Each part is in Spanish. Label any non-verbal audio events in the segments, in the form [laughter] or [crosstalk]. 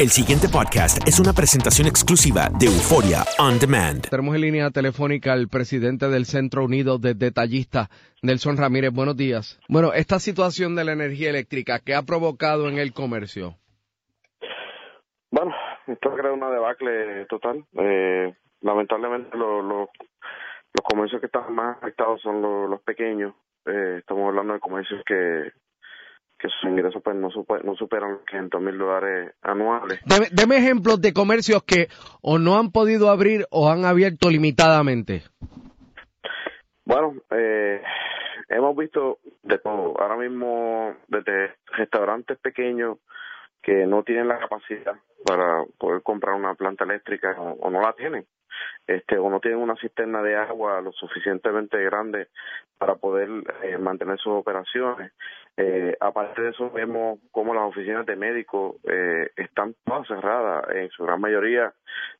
El siguiente podcast es una presentación exclusiva de Euforia On Demand. Tenemos en línea telefónica al presidente del Centro Unido de Detallistas, Nelson Ramírez. Buenos días. Bueno, esta situación de la energía eléctrica, ¿qué ha provocado en el comercio? Bueno, esto ha creado una debacle total. Eh, lamentablemente lo- lo- los comercios que están más afectados son lo- los pequeños. Eh, estamos hablando de comercios que, que sus ingresos pues no, supe- no superan los 500 mil dólares anuales. Deme, deme ejemplos de comercios que o no han podido abrir o han abierto limitadamente. Bueno, eh, hemos visto de todo. Ahora mismo, desde restaurantes pequeños que no tienen la capacidad para poder comprar una planta eléctrica o, o no la tienen, este, o no tienen una cisterna de agua lo suficientemente grande para poder eh, mantener sus operaciones. Eh, aparte de eso, vemos cómo las oficinas de médicos eh, están todas cerradas. En su gran mayoría,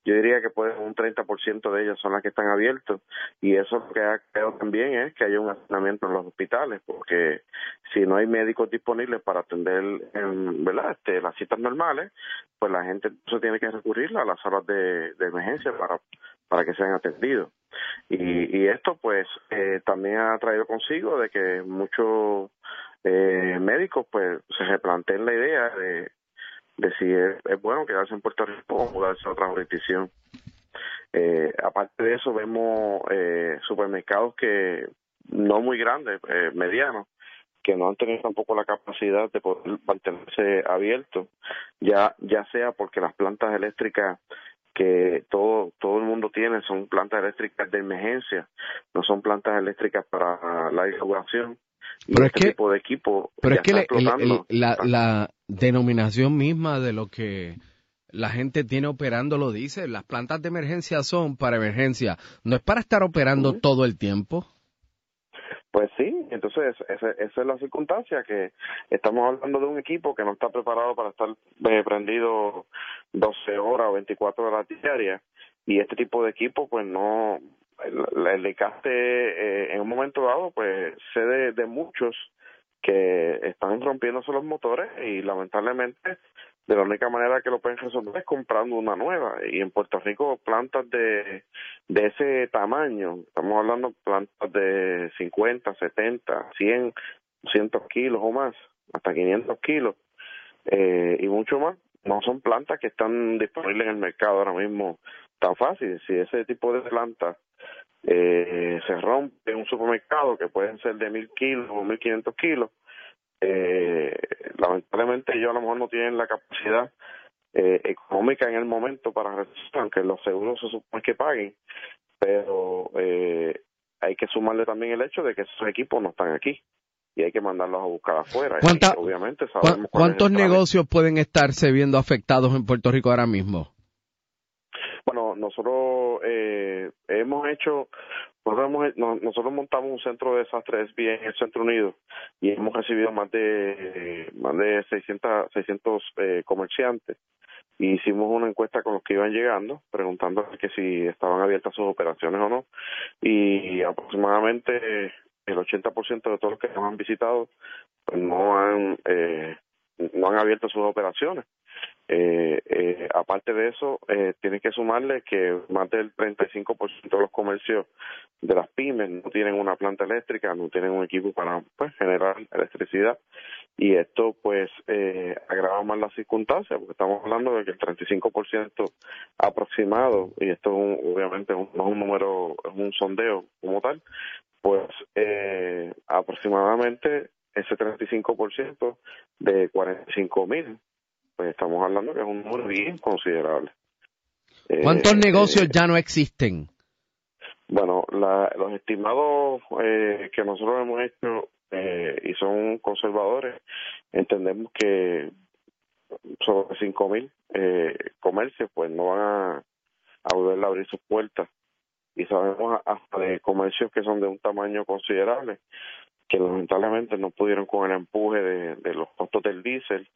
yo diría que puede un 30% de ellas son las que están abiertas. Y eso lo que ha creado también es que haya un hacinamiento en los hospitales, porque si no hay médicos disponibles para atender en, ¿verdad? Este, las citas normales, pues la gente se tiene que recurrir a las salas de, de emergencia para, para que sean atendidos. Y, y esto pues eh, también ha traído consigo de que muchos eh, médicos pues se replanteen la idea de, de si es, es bueno quedarse en Puerto Rico o mudarse a otra jurisdicción. Eh, aparte de eso vemos eh, supermercados que no muy grandes, eh, medianos, que no han tenido tampoco la capacidad de poder mantenerse abiertos, ya ya sea porque las plantas eléctricas que todo todo el mundo tiene son plantas eléctricas de emergencia, no son plantas eléctricas para la inauguración. Y Pero es este que- tipo de equipo Pero es que le- la, la denominación misma de lo que la gente tiene operando lo dice. Las plantas de emergencia son para emergencia. No es para estar operando todo el tiempo. Pues sí, entonces esa, esa es la circunstancia que estamos hablando de un equipo que no está preparado para estar eh, prendido 12 horas o 24 horas diarias y este tipo de equipo pues no el, el eh, en un momento dado pues sé de, de muchos que están rompiéndose los motores y lamentablemente de la única manera que lo pueden resolver es comprando una nueva y en Puerto Rico plantas de de ese tamaño estamos hablando plantas de 50, 70, 100, 200 kilos o más hasta 500 kilos eh, y mucho más. No son plantas que están disponibles en el mercado ahora mismo tan fácil. Si ese tipo de plantas eh, se rompe un supermercado, que pueden ser de mil kilos o mil quinientos kilos, eh, lamentablemente ellos a lo mejor no tienen la capacidad eh, económica en el momento para resistir, aunque los seguros se supone que paguen, pero eh, hay que sumarle también el hecho de que esos equipos no están aquí y hay que mandarlos a buscar afuera. ¿Cuánta- Y obviamente ¿Cu- sabemos ¿Cuántos negocios pueden estarse viendo afectados en Puerto Rico ahora mismo? Nosotros eh, hemos hecho, nosotros, montamos un centro de desastres SBA en el Centro Unido y hemos recibido más de más de 600, 600 eh, comerciantes. Y hicimos una encuesta con los que iban llegando preguntando que si estaban abiertas sus operaciones o no. Y aproximadamente el 80% de todos los que nos han visitado pues no han eh, no han abierto sus operaciones eh, eh, aparte de eso, eh, tienes que sumarle que más del 35% de los comercios de las pymes no tienen una planta eléctrica, no tienen un equipo para pues, generar electricidad. Y esto pues eh, agrava más las circunstancias porque estamos hablando de que el 35% aproximado y esto es un- obviamente un- no es un número, es un sondeo como tal, pues eh, aproximadamente ese 35% de 45 mil pues estamos hablando que es un número bien considerable. Eh, ¿Cuántos negocios eh, ya no existen? bueno, la- los estimados eh, que nosotros hemos hecho eh, y son conservadores, entendemos que sobre 5.000 mil eh, comercios pues no van a, a volver a abrir sus puertas y sabemos hasta de comercios que son de un tamaño considerable que lamentablemente no pudieron con el empuje de, de los costos del diésel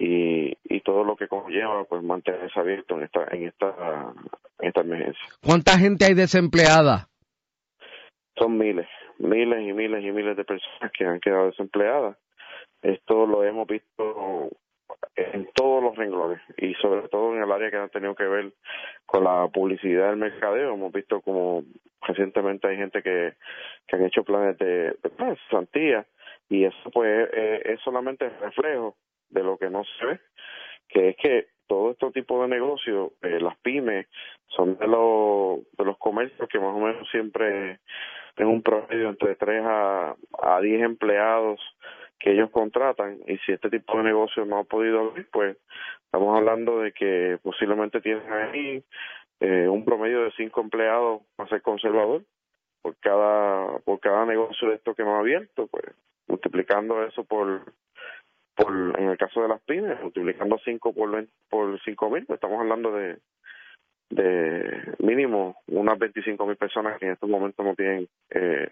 y, y todo lo que conlleva pues mantenerse abierto en esta en esta en esta emergencia ¿Cuánta gente hay desempleada? son miles, miles y miles y miles de personas que han quedado desempleadas. Esto lo hemos visto en todos los renglones y sobre todo en el área que ha tenido que ver con la publicidad del mercadeo. Hemos visto como recientemente hay gente que, que han hecho planes de, de pues, cesantía y eso pues eh, es solamente reflejo de lo que no se ve, que es que todo este tipo de negocios, eh, las pymes, son de los, de los comercios que más o menos siempre en un promedio entre 3 a, a 10 empleados que ellos contratan y si este tipo de negocio no ha podido abrir, pues estamos hablando de que posiblemente tienen ahí eh, un promedio de 5 empleados a ser conservador por cada por cada negocio de esto que no ha abierto, pues multiplicando eso por por el caso de las pymes, multiplicando 5 por 20 por 5 mil, pues estamos hablando de de mínimo unas 25 mil personas que en estos momentos no tienen eh,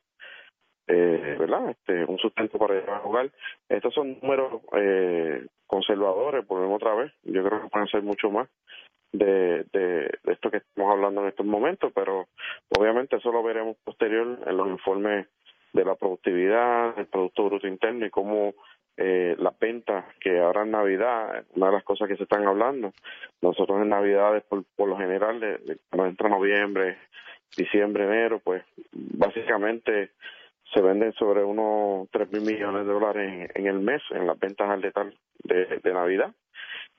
eh, ¿verdad? Este, un sustento para llevar a jugar. Estos son números eh, conservadores, volvemos otra vez. Yo creo que pueden ser mucho más de, de, esto que estamos hablando en estos momentos, pero obviamente eso lo veremos posterior en los informes de la productividad, del Producto Bruto Interno y cómo eh, las ventas que ahora en Navidad, una de las cosas que se están hablando, nosotros en Navidades por, por lo general, de, de cuando entra noviembre, diciembre, enero, pues básicamente se venden sobre unos 3 mil millones de dólares en, en el mes en las ventas al detalle de, de Navidad.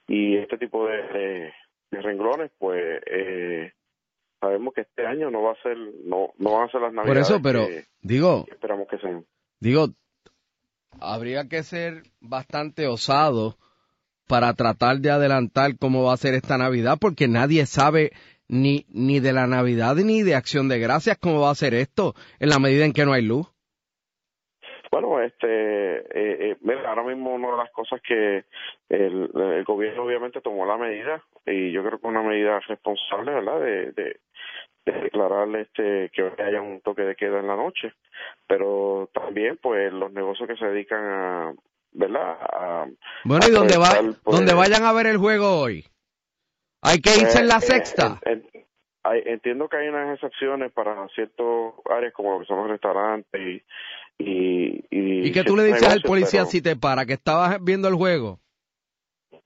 Y este tipo de, de, renglones pues eh, sabemos que este año no va a ser no no van a ser las Por navidades eso, pero que digo, esperamos que sean. digo, habría que ser bastante osado para tratar de adelantar cómo va a ser esta Navidad, porque nadie sabe ni, ni de la Navidad ni de Acción de Gracias cómo va a ser esto en la medida en que no hay luz. Bueno, este, eh, eh, ahora mismo una de las cosas que el, gobierno obviamente tomó la medida y yo creo que una medida responsable, ¿verdad? De, de declarar este que haya un toque de queda en la noche, pero también pues los negocios que se dedican a, ¿verdad? A, Bueno, y donde, va, pues, donde vayan a ver el juego hoy, hay que irse en la eh, sexta. entiendo que hay unas excepciones para ciertas áreas como lo que son los restaurantes y y, y, ¿Y qué tú le ciertos dices al policía pero, si te para, que estabas viendo el juego?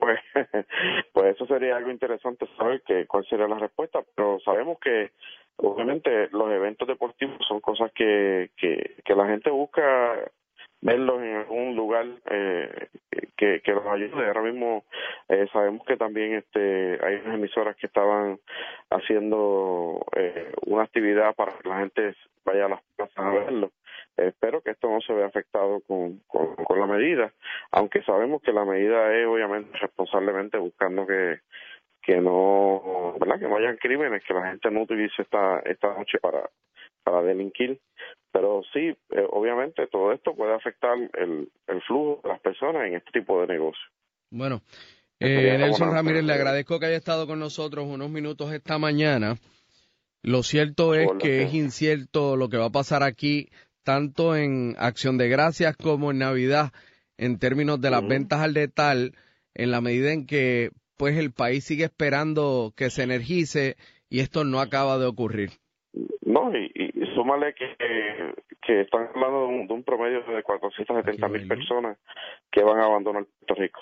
Pues [laughs] pues eso sería algo interesante saber que cuál sería la respuesta pero sabemos que obviamente los eventos deportivos son cosas que que, la gente busca verlos en algún lugar eh, que, que los ayude. Ahora mismo eh, sabemos que también este hay unas emisoras que estaban haciendo eh, una actividad para que la gente vaya a las plazas a verlo. Espero que esto no se vea afectado con, con, con la medida, aunque sabemos que la medida es obviamente responsablemente buscando que que no, ¿verdad? Que no hayan crímenes, que la gente no utilice esta esta noche para para delinquir. Pero sí, eh, obviamente todo esto puede afectar el, el flujo de las personas en este tipo de negocio. Bueno, eh, Nelson Ramírez, le agradezco que haya estado con nosotros unos minutos esta mañana. Lo cierto es que es incierto lo que va a pasar aquí, tanto en Acción de Gracias como en Navidad, en términos de las ventas al detal, en la medida en que pues el país sigue esperando que se energice y esto no acaba de ocurrir. No, y, y súmale que, que están hablando de un, de un promedio de 470 mil personas que van a abandonar Puerto Rico.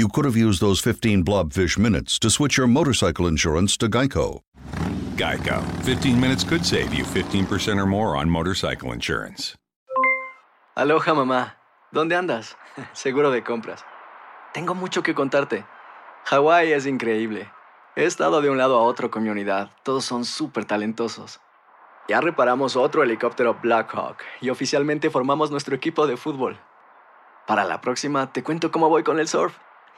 you could have used those 15 blobfish minutes to switch your motorcycle insurance to Geico. Geico. 15 minutes could save you 15% or more on motorcycle insurance. Aloha mamá, ¿dónde andas? [laughs] Seguro de compras. Tengo mucho que contarte. Hawái es increíble. He estado de un lado a otro con mi unidad. Todos son súper talentosos. Ya reparamos otro helicóptero Blackhawk y oficialmente formamos nuestro equipo de fútbol. Para la próxima te cuento cómo voy con el surf